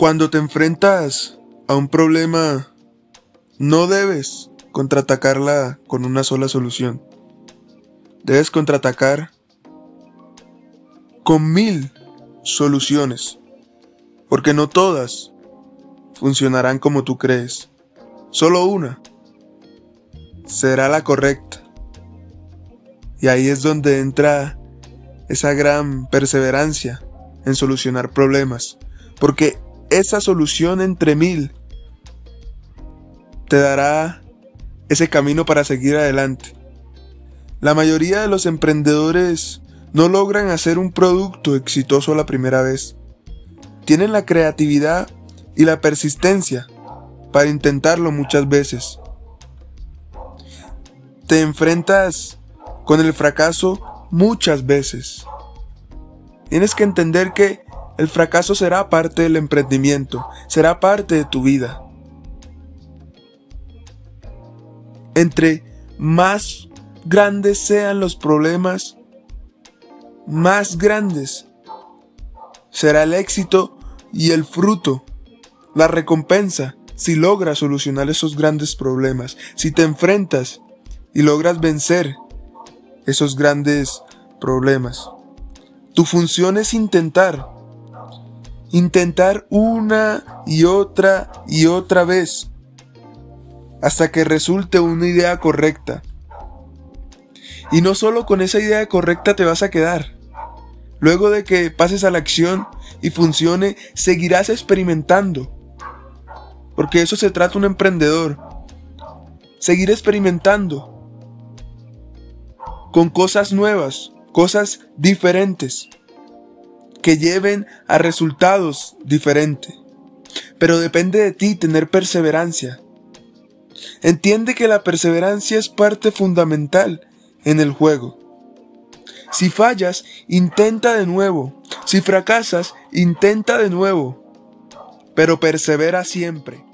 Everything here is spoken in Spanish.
Cuando te enfrentas a un problema, no debes contraatacarla con una sola solución. Debes contraatacar con mil soluciones, porque no todas funcionarán como tú crees. Solo una será la correcta. Y ahí es donde entra esa gran perseverancia en solucionar problemas, porque esa solución entre mil te dará ese camino para seguir adelante. La mayoría de los emprendedores no logran hacer un producto exitoso la primera vez. Tienen la creatividad y la persistencia para intentarlo muchas veces. Te enfrentas con el fracaso muchas veces. Tienes que entender que el fracaso será parte del emprendimiento, será parte de tu vida. Entre más grandes sean los problemas, más grandes será el éxito y el fruto, la recompensa, si logras solucionar esos grandes problemas, si te enfrentas y logras vencer esos grandes problemas. Tu función es intentar intentar una y otra y otra vez hasta que resulte una idea correcta. Y no solo con esa idea correcta te vas a quedar. Luego de que pases a la acción y funcione, seguirás experimentando. Porque eso se trata un emprendedor. Seguir experimentando. Con cosas nuevas, cosas diferentes que lleven a resultados diferentes. Pero depende de ti tener perseverancia. Entiende que la perseverancia es parte fundamental en el juego. Si fallas, intenta de nuevo. Si fracasas, intenta de nuevo. Pero persevera siempre.